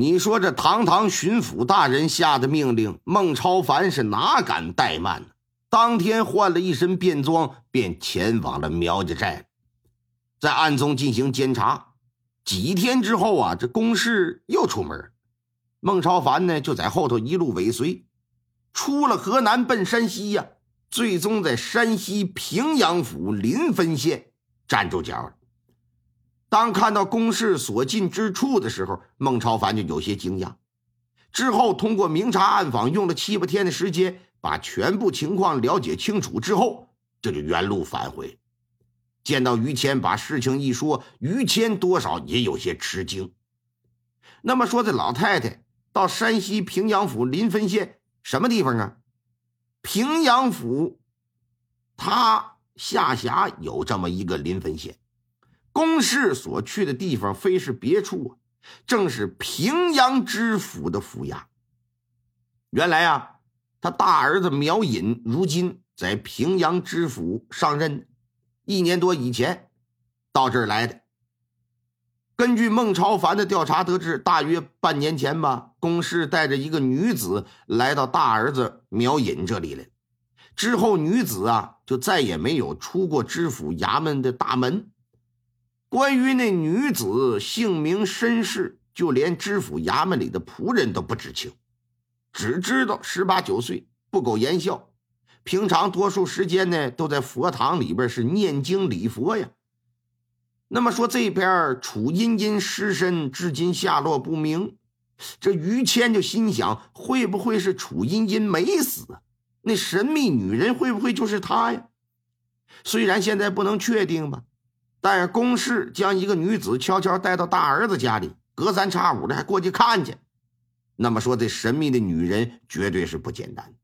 你说这堂堂巡抚大人下的命令，孟超凡是哪敢怠慢呢？当天换了一身便装，便前往了苗家寨，在暗中进行监察。几天之后啊，这公事又出门，孟超凡呢就在后头一路尾随，出了河南奔山西呀，最终在山西平阳府临汾县站住脚了。当看到公事所进之处的时候，孟超凡就有些惊讶。之后通过明察暗访，用了七八天的时间，把全部情况了解清楚之后，这就原路返回。见到于谦，把事情一说，于谦多少也有些吃惊。那么说，这老太太到山西平阳府临汾县什么地方啊？平阳府，他下辖有这么一个临汾县。公事所去的地方非是别处啊，正是平阳知府的府衙。原来啊，他大儿子苗隐如今在平阳知府上任，一年多以前到这儿来的。根据孟超凡的调查得知，大约半年前吧，公事带着一个女子来到大儿子苗隐这里来，之后女子啊就再也没有出过知府衙门的大门。关于那女子姓名身世，就连知府衙门里的仆人都不知情，只知道十八九岁，不苟言笑，平常多数时间呢都在佛堂里边是念经礼佛呀。那么说这边楚茵茵尸身至今下落不明，这于谦就心想，会不会是楚茵茵没死？那神秘女人会不会就是她呀？虽然现在不能确定吧。但是公事将一个女子悄悄带到大儿子家里，隔三差五的还过去看去。那么说，这神秘的女人绝对是不简单。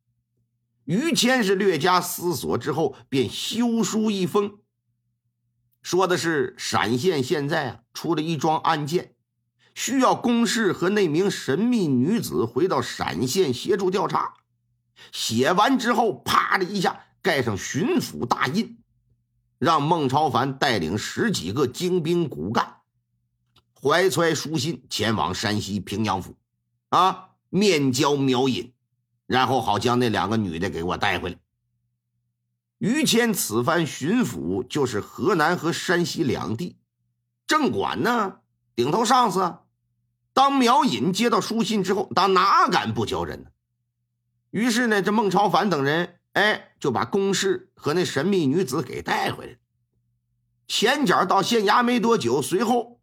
于谦是略加思索之后，便修书一封，说的是陕县现在啊出了一桩案件，需要公事和那名神秘女子回到陕县协助调查。写完之后，啪的一下盖上巡抚大印。让孟超凡带领十几个精兵骨干，怀揣书信前往山西平阳府，啊，面交苗隐，然后好将那两个女的给我带回来。于谦此番巡抚就是河南和山西两地，正管呢，顶头上司。当苗隐接到书信之后，他哪敢不交人呢？于是呢，这孟超凡等人。哎，就把公事和那神秘女子给带回来。前脚到县衙没多久，随后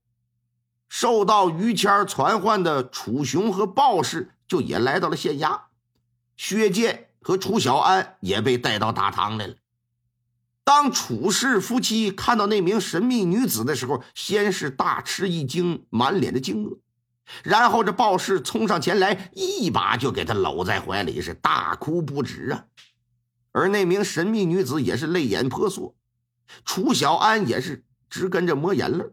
受到于谦传唤的楚雄和鲍氏就也来到了县衙。薛建和楚小安也被带到大堂来了。当楚氏夫妻看到那名神秘女子的时候，先是大吃一惊，满脸的惊愕，然后这鲍氏冲上前来，一把就给他搂在怀里，是大哭不止啊。而那名神秘女子也是泪眼婆娑，楚小安也是直跟着抹眼泪。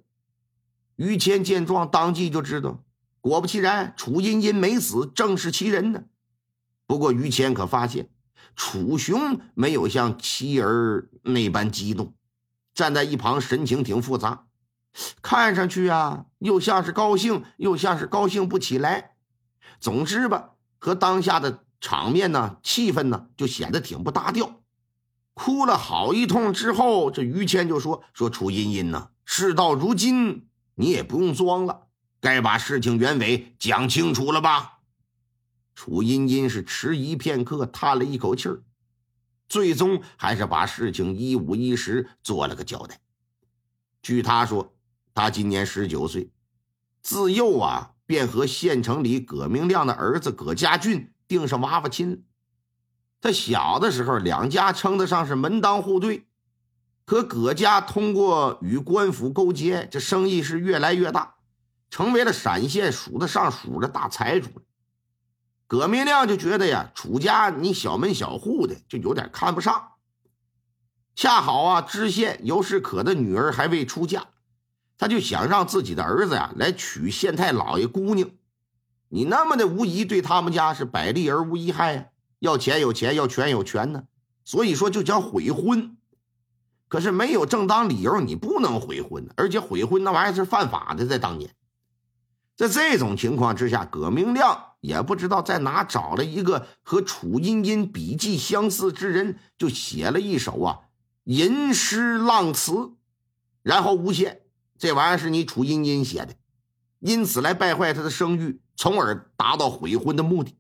于谦见状，当即就知道，果不其然，楚茵茵没死，正是其人呢。不过于谦可发现，楚雄没有像妻儿那般激动，站在一旁，神情挺复杂，看上去啊，又像是高兴，又像是高兴不起来。总之吧，和当下的。场面呢，气氛呢，就显得挺不搭调。哭了好一通之后，这于谦就说：“说楚茵茵呢，事到如今，你也不用装了，该把事情原委讲清楚了吧？”楚茵茵是迟疑片刻，叹了一口气儿，最终还是把事情一五一十做了个交代。据他说，他今年十九岁，自幼啊，便和县城里葛明亮的儿子葛家俊。定是娃娃亲。他小的时候，两家称得上是门当户对。可葛家通过与官府勾结，这生意是越来越大，成为了陕县数得上数的大财主。葛明亮就觉得呀，楚家你小门小户的，就有点看不上。恰好啊，知县尤世可的女儿还未出嫁，他就想让自己的儿子呀来娶县太老爷姑娘。你那么的无疑对他们家是百利而无一害啊，要钱有钱，要权有权呢，所以说就叫悔婚。可是没有正当理由，你不能悔婚，而且悔婚那玩意儿是犯法的，在当年。在这种情况之下，葛明亮也不知道在哪找了一个和楚茵茵笔迹相似之人，就写了一首啊吟诗浪词，然后诬陷这玩意儿是你楚茵茵写的，因此来败坏他的声誉，从而达到悔婚的目的。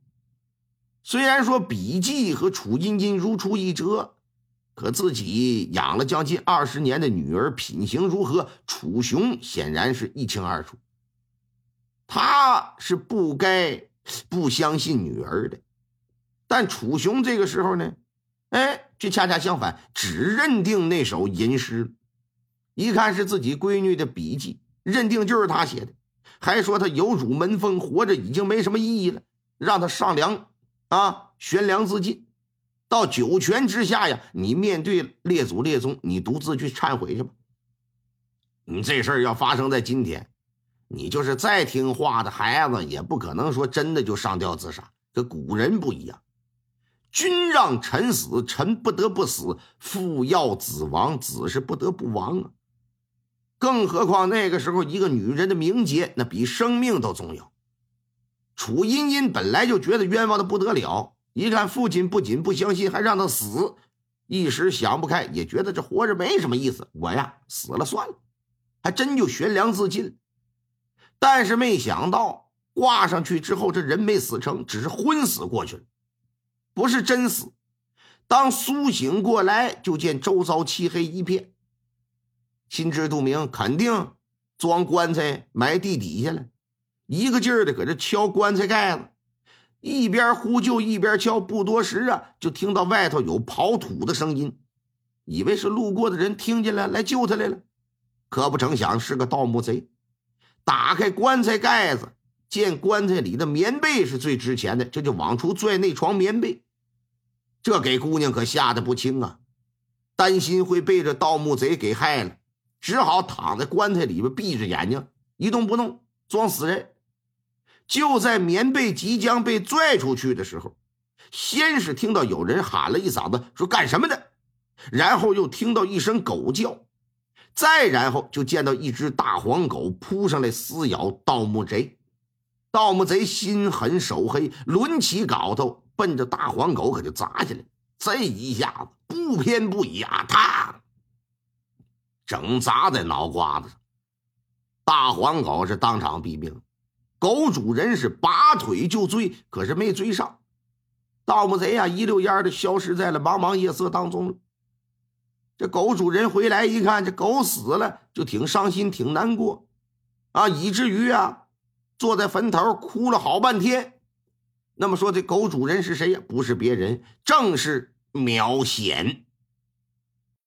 虽然说笔迹和楚金金如出一辙，可自己养了将近二十年的女儿品行如何，楚雄显然是一清二楚。他是不该不相信女儿的，但楚雄这个时候呢，哎，却恰恰相反，只认定那首吟诗，一看是自己闺女的笔记，认定就是他写的，还说他有辱门风，活着已经没什么意义了，让他上梁啊，悬梁自尽。到九泉之下呀，你面对列祖列宗，你独自去忏悔去吧。你这事儿要发生在今天。你就是再听话的孩子，也不可能说真的就上吊自杀。这古人不一样，君让臣死，臣不得不死；父要子亡，子是不得不亡啊。更何况那个时候，一个女人的名节，那比生命都重要。楚茵茵本来就觉得冤枉的不得了，一看父亲不仅不相信，还让他死，一时想不开，也觉得这活着没什么意思。我呀，死了算了，还真就悬梁自尽。但是没想到挂上去之后，这人没死成，只是昏死过去了，不是真死。当苏醒过来，就见周遭漆黑一片，心知肚明，肯定装棺材埋地底下了，一个劲儿的搁这敲棺材盖子，一边呼救一边敲。不多时啊，就听到外头有刨土的声音，以为是路过的人听见了，来救他来了，可不成想是个盗墓贼。打开棺材盖子，见棺材里的棉被是最值钱的，这就往出拽那床棉被。这给姑娘可吓得不轻啊，担心会被这盗墓贼给害了，只好躺在棺材里边，闭着眼睛一动不动，装死人。就在棉被即将被拽出去的时候，先是听到有人喊了一嗓子，说干什么的，然后又听到一声狗叫。再然后就见到一只大黄狗扑上来撕咬盗墓贼，盗墓贼心狠手黑，抡起镐头奔着大黄狗可就砸下来。这一下子不偏不倚啊，他整砸在脑瓜子上。大黄狗是当场毙命，狗主人是拔腿就追，可是没追上。盗墓贼呀，一溜烟的消失在了茫茫夜色当中了。这狗主人回来一看，这狗死了，就挺伤心，挺难过，啊，以至于啊，坐在坟头哭了好半天。那么说，这狗主人是谁呀？不是别人，正是苗显。